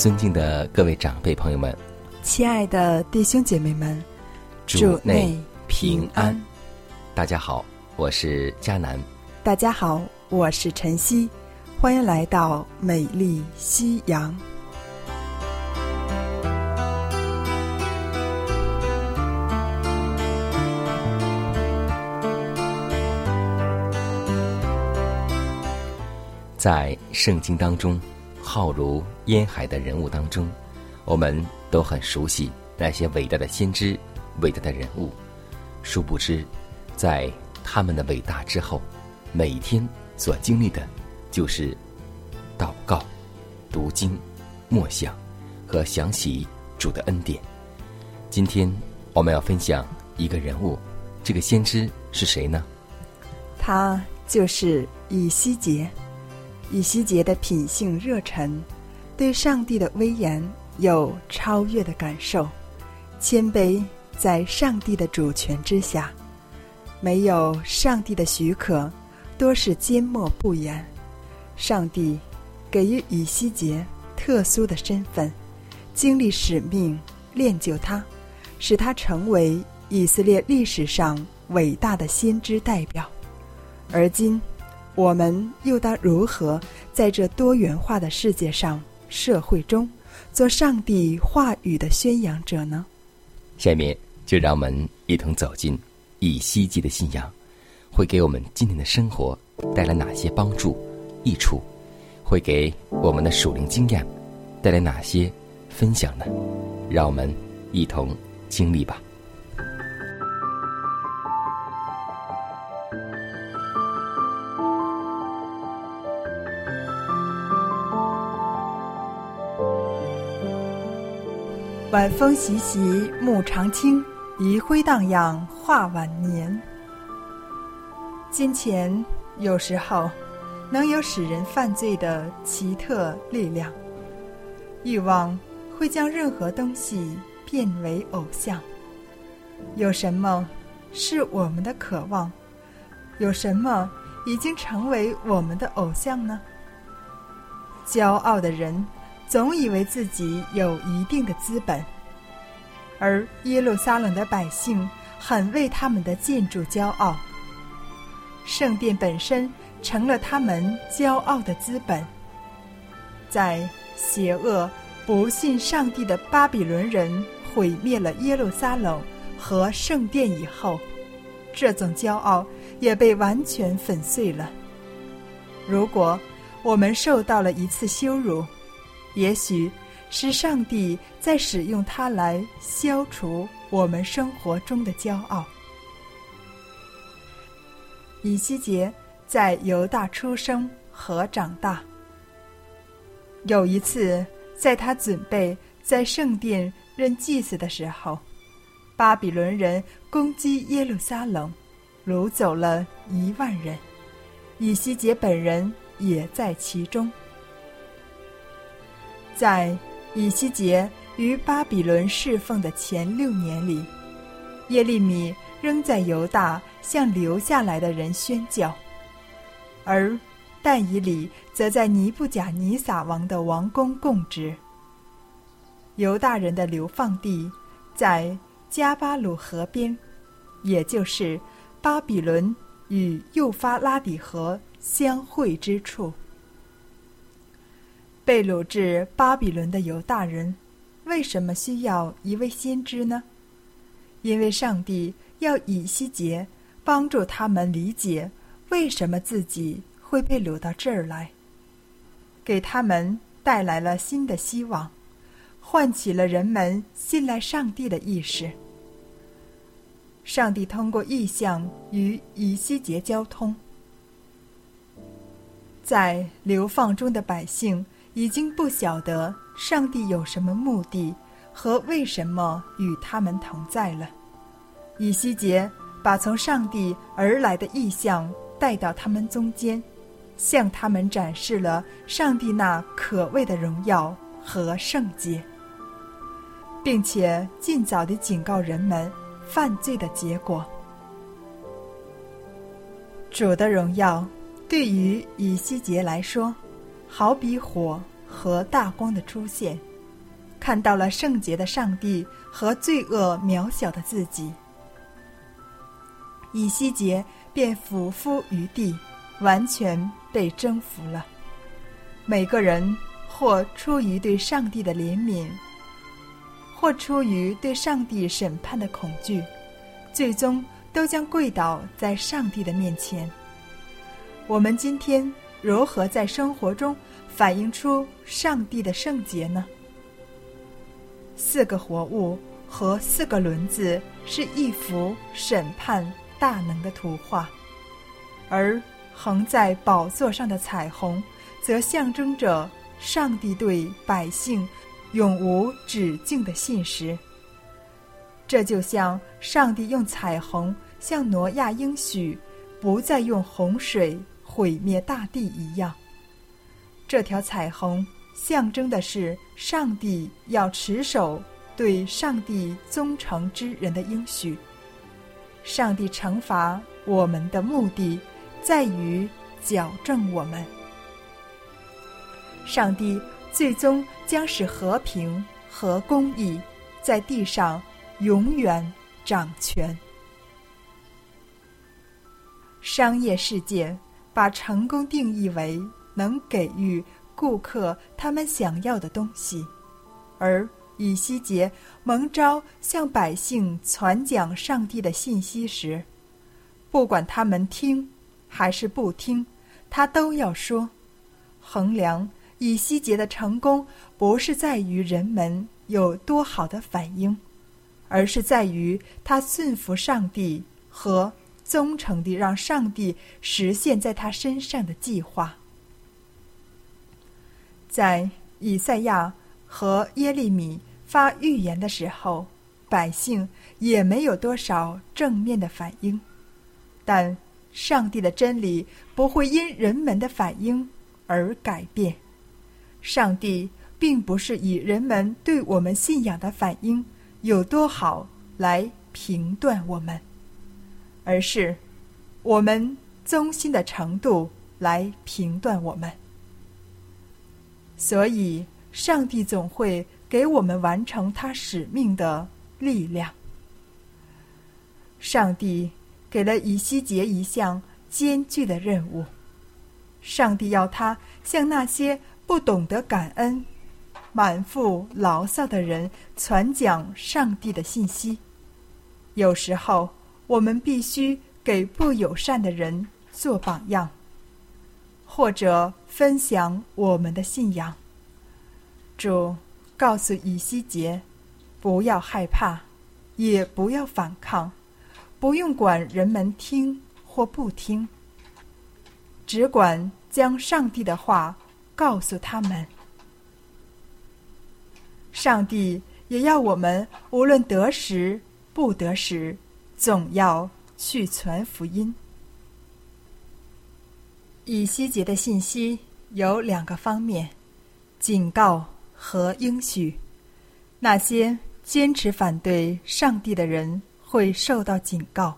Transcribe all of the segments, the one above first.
尊敬的各位长辈朋友们，亲爱的弟兄姐妹们，主内平安。大家好，我是佳南。大家好，我是晨曦。欢迎来到美丽夕阳。在圣经当中。浩如烟海的人物当中，我们都很熟悉那些伟大的先知、伟大的人物。殊不知，在他们的伟大之后，每天所经历的，就是祷告、读经、默想和想起主的恩典。今天我们要分享一个人物，这个先知是谁呢？他就是以西结。以西结的品性热忱，对上帝的威严有超越的感受，谦卑在上帝的主权之下，没有上帝的许可，多是缄默不言。上帝给予以西结特殊的身份，经历使命，练就他，使他成为以色列历史上伟大的先知代表。而今。我们又当如何在这多元化的世界上、社会中，做上帝话语的宣扬者呢？下面就让我们一同走进以西结的信仰，会给我们今天的生活带来哪些帮助、益处？会给我们的属灵经验带来哪些分享呢？让我们一同经历吧。晚风习习，木长青，余晖荡漾，画晚年。金钱有时候能有使人犯罪的奇特力量，欲望会将任何东西变为偶像。有什么是我们的渴望？有什么已经成为我们的偶像呢？骄傲的人。总以为自己有一定的资本，而耶路撒冷的百姓很为他们的建筑骄傲。圣殿本身成了他们骄傲的资本。在邪恶、不信上帝的巴比伦人毁灭了耶路撒冷和圣殿以后，这种骄傲也被完全粉碎了。如果我们受到了一次羞辱，也许是上帝在使用它来消除我们生活中的骄傲。以西结在犹大出生和长大。有一次，在他准备在圣殿任祭司的时候，巴比伦人攻击耶路撒冷，掳走了一万人，以西结本人也在其中。在以西结于巴比伦侍奉的前六年里，耶利米仍在犹大向留下来的人宣教，而但以里则在尼布甲尼撒王的王宫供职。犹大人的流放地在加巴鲁河边，也就是巴比伦与幼发拉底河相会之处。被掳至巴比伦的犹大人为什么需要一位先知呢？因为上帝要以西结帮助他们理解为什么自己会被掳到这儿来，给他们带来了新的希望，唤起了人们信赖上帝的意识。上帝通过意象与以西结交通，在流放中的百姓已经不晓得上帝有什么目的和为什么与他们同在了。以西结把从上帝而来的意象带到他们中间，向他们展示了上帝那可畏的荣耀和圣洁，并且尽早地警告人们。犯罪的结果。主的荣耀对于以西结来说，好比火和大光的出现，看到了圣洁的上帝和罪恶渺小的自己。以西结便俯伏于地，完全被征服了。每个人或出于对上帝的怜悯。或出于对上帝审判的恐惧，最终都将跪倒在上帝的面前。我们今天如何在生活中反映出上帝的圣洁呢？四个活物和四个轮子是一幅审判大能的图画，而横在宝座上的彩虹，则象征着上帝对百姓。永无止境的信实。这就像上帝用彩虹向挪亚应许，不再用洪水毁灭大地一样。这条彩虹象征的是上帝要持守对上帝忠诚之人的应许。上帝惩罚我们的目的，在于矫正我们。上帝。最终将使和平和公义在地上永远掌权。商业世界把成功定义为能给予顾客他们想要的东西，而以西结蒙召向百姓传讲上帝的信息时，不管他们听还是不听，他都要说，衡量。以西结的成功不是在于人们有多好的反应，而是在于他顺服上帝和忠诚地让上帝实现在他身上的计划。在以赛亚和耶利米发预言的时候，百姓也没有多少正面的反应，但上帝的真理不会因人们的反应而改变。上帝并不是以人们对我们信仰的反应有多好来评断我们，而是我们忠心的程度来评断我们。所以，上帝总会给我们完成他使命的力量。上帝给了以西结一项艰巨的任务，上帝要他向那些。不懂得感恩、满腹牢骚的人传讲上帝的信息。有时候，我们必须给不友善的人做榜样，或者分享我们的信仰。主告诉以西结：不要害怕，也不要反抗，不用管人们听或不听，只管将上帝的话。告诉他们，上帝也要我们无论得时不得时，总要去传福音。以西结的信息有两个方面：警告和应许。那些坚持反对上帝的人会受到警告；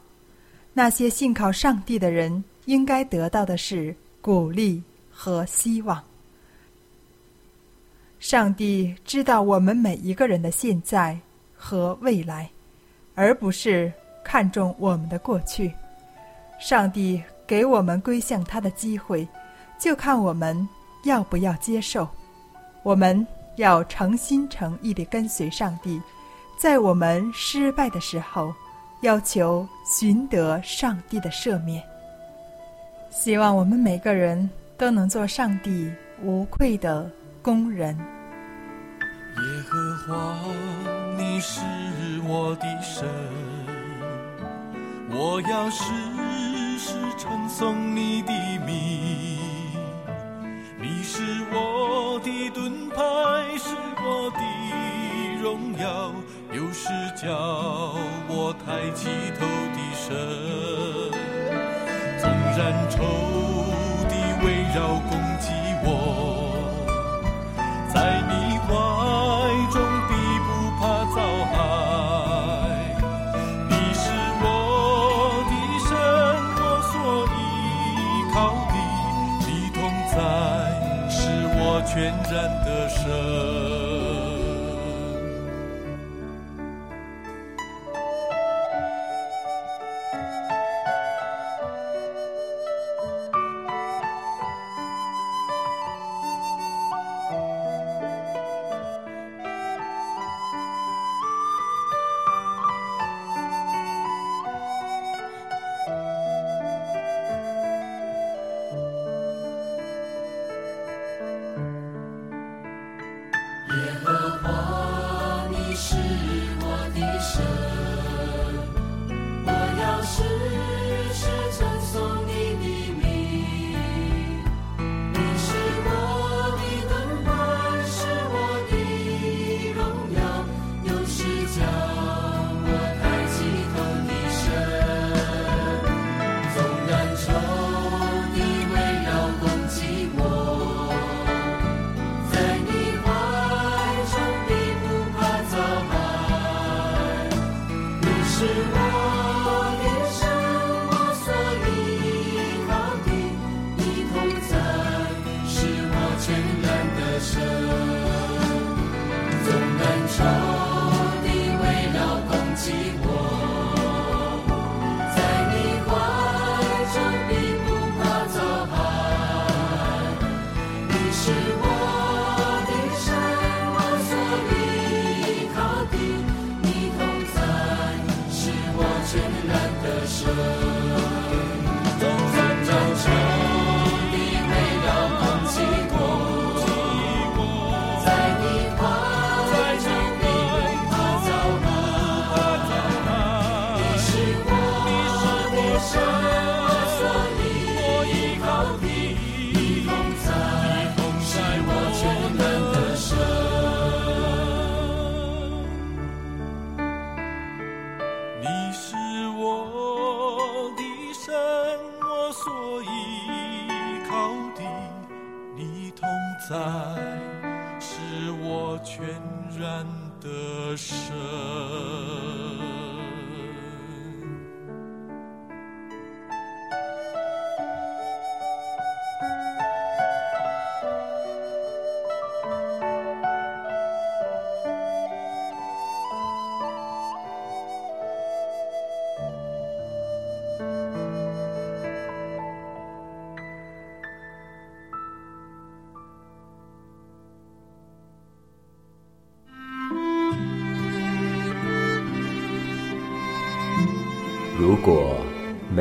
那些信靠上帝的人应该得到的是鼓励和希望。上帝知道我们每一个人的现在和未来，而不是看重我们的过去。上帝给我们归向他的机会，就看我们要不要接受。我们要诚心诚意地跟随上帝，在我们失败的时候，要求寻得上帝的赦免。希望我们每个人都能做上帝无愧的工人。耶和华，你是我的神，我要时时称颂你的名。你是我的盾牌，是我的荣耀，又是叫我抬起头的神。纵然仇敌围绕攻击我，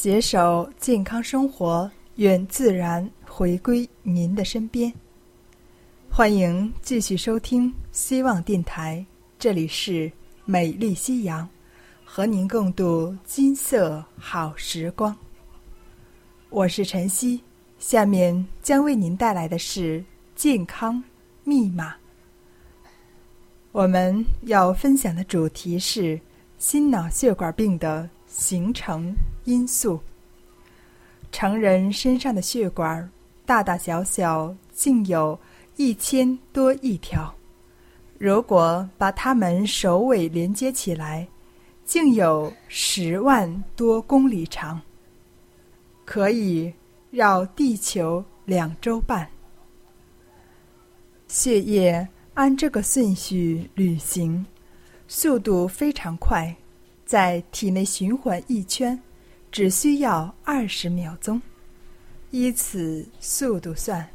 携手健康生活，愿自然回归您的身边。欢迎继续收听希望电台，这里是美丽夕阳，和您共度金色好时光。我是晨曦，下面将为您带来的是健康密码。我们要分享的主题是心脑血管病的形成因素。成人身上的血管大大小小竟有一千多亿条，如果把它们首尾连接起来，竟有十万多公里长，可以绕地球两周半。血液按这个顺序旅行，速度非常快，在体内循环一圈只需要二十秒钟。依此速度算，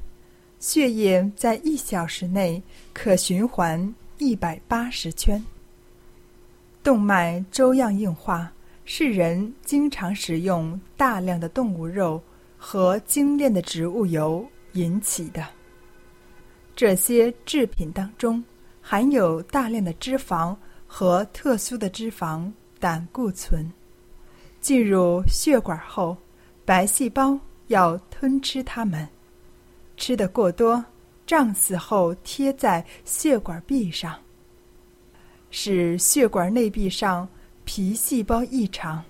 血液在一小时内可循环一百八十圈。动脉粥样硬化是人经常食用大量的动物肉和精炼的植物油引起的。这些制品当中含有大量的脂肪和特殊的脂肪胆固醇。进入血管后，白细胞要吞吃它们，吃的过多，胀死后贴在血管壁上，使血管内壁上皮细胞异常。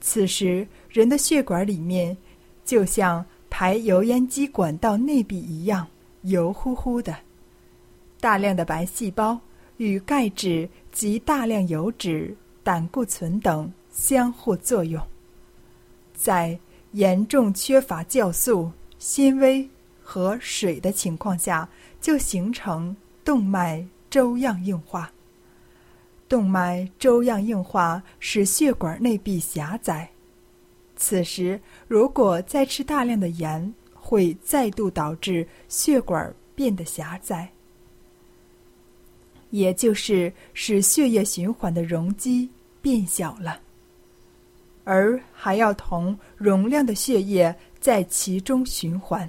此时，人的血管里面就像排油烟机管道内壁一样油乎乎的，大量的白细胞与钙质及大量油脂、胆固醇等相互作用，在严重缺乏酵素、纤维和水的情况下，就形成动脉粥样硬化。动脉粥样硬化使血管内壁狭窄，此时如果再吃大量的盐，会再度导致血管变得狭窄，也就是使血液循环的容积变小了，而还要同容量的血液在其中循环，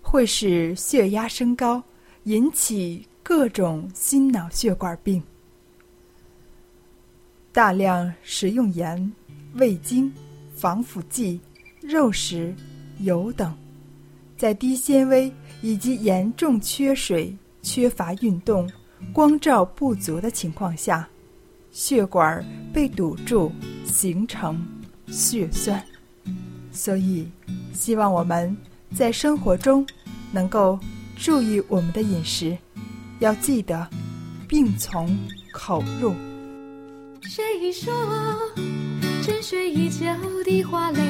会使血压升高，引起各种心脑血管病。大量食用盐、味精、防腐剂、肉食、油等，在低纤维以及严重缺水、缺乏运动、光照不足的情况下，血管被堵住，形成血栓。所以，希望我们在生活中能够注意我们的饮食，要记得病从口入。谁说沉睡已久的花蕾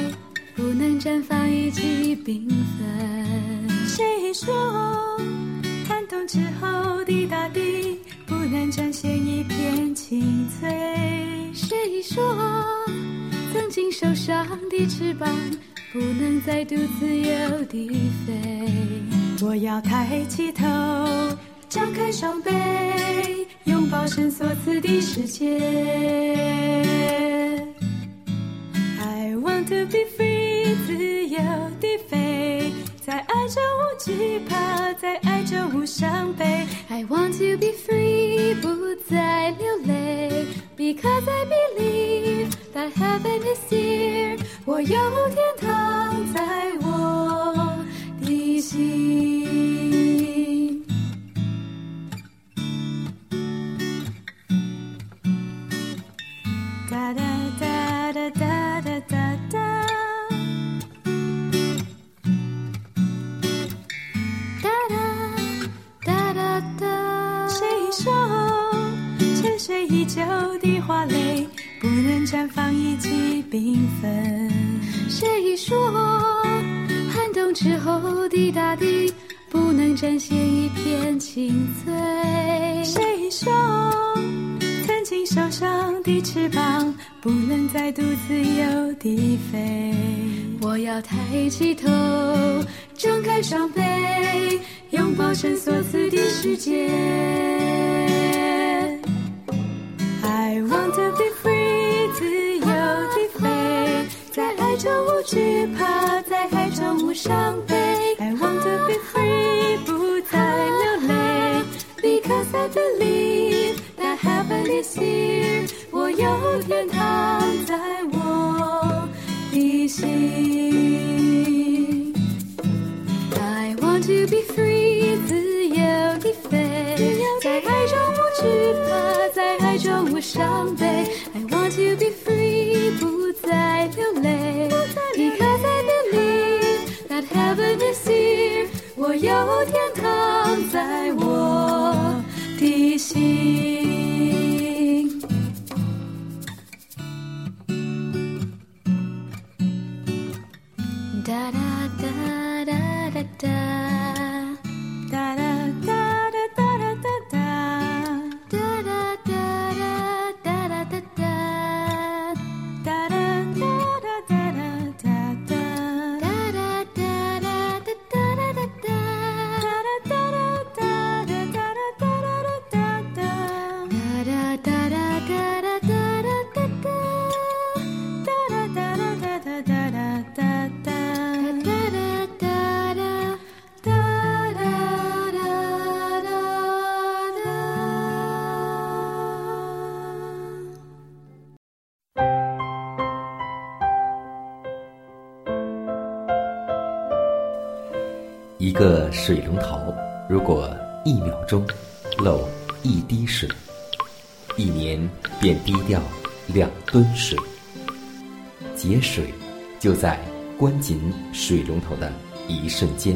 不能绽放一季缤纷？谁说寒冬之后的大地不能展现一青翠？谁说曾经受伤的翅膀不能再独自由地飞？我要抬起头，张开双臂，拥抱神所赐的世界。I want to be free，自由地飞，在爱中无惧怕，在爱中无伤悲。I want to be free，不再流泪，Because I believe that heaven is here。我有天堂在我的心。的花蕾不能绽放一季缤纷？谁说寒冬之后的大地不能展现一片青翠？谁说曾经受伤的翅膀不能再独自由地飞？我要抬起头，张开双臂，拥抱神所赐的世界。在爱中无惧怕，在海中无伤悲。I want to be free，不再流泪，Because I believe that heaven is here。我有天堂在我的 心。I want to be free， 一个水龙头，如果一秒钟漏一滴水，一年便滴掉两吨水。节水就在关紧水龙头的一瞬间。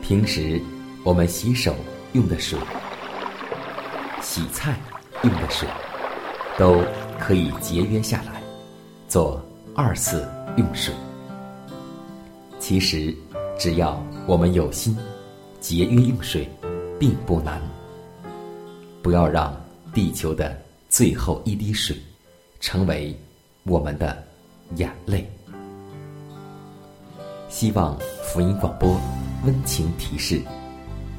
平时我们洗手用的水、洗菜用的水，都可以节约下来，做二次用水。其实，只要我们有心，节约用水并不难。不要让地球的最后一滴水成为我们的眼泪。希望福音广播温情提示：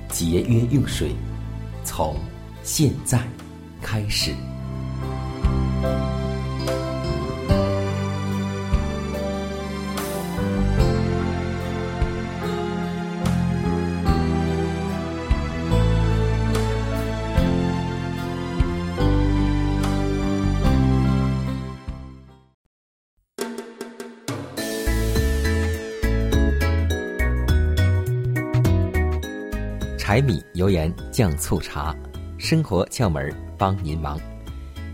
节约用水，从现在开始。柴米油盐酱醋茶，生活窍门帮您忙。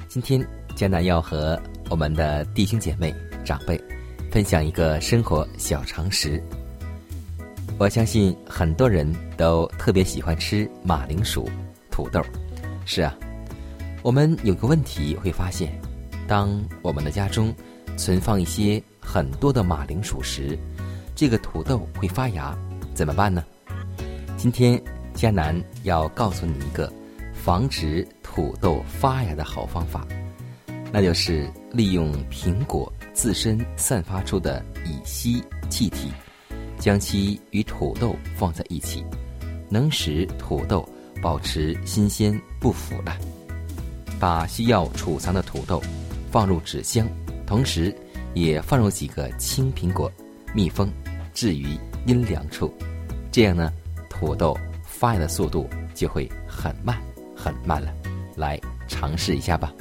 今天江南要和我们的弟兄姐妹、长辈分享一个生活小常识。我相信很多人都特别喜欢吃马铃薯、土豆。是啊，我们有个问题会发现，当我们的家中存放一些很多的马铃薯时，这个土豆会发芽，怎么办呢？今天江南要告诉你一个防止土豆发芽的好方法，那就是利用苹果自身散发出的乙烯气体，将其与土豆放在一起，能使土豆保持新鲜不腐烂。把需要储藏的土豆放入纸箱，同时也放入几个青苹果，密封，置于阴凉处。这样呢，土豆发芽的速度就会很慢很慢了。来尝试一下吧。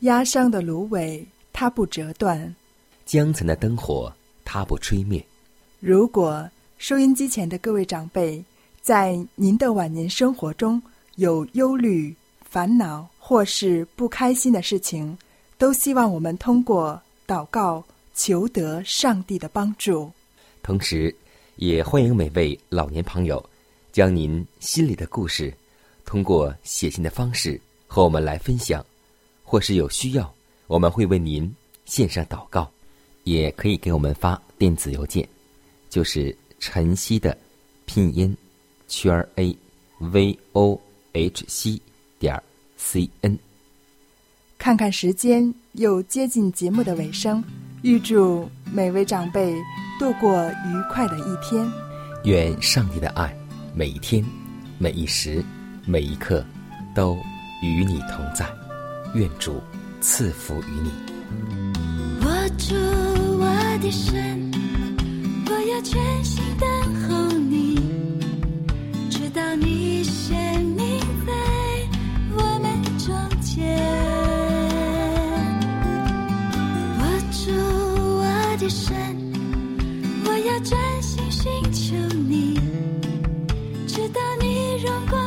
压伤的芦苇，它不折断。江城的灯火，它不吹灭。如果收音机前的各位长辈，在您的晚年生活中有忧虑、烦恼或是不开心的事情，都希望我们通过祷告求得上帝的帮助。同时，也欢迎每位老年朋友将您心里的故事，通过写信的方式和我们来分享，或是有需要，我们会为您献上祷告，也可以给我们发电子邮件，就是晨曦的拼音圈儿 a v o h c 点 c n。看看时间，又接近节目的尾声，预祝每位长辈度过愉快的一天。愿上帝的爱每一天、每一时、每一刻都与你同在。愿主赐福于你。握住我的神，我要全心等候你，直到你显明在我们中间。握住我的身，我要专心寻求你，直到你荣光。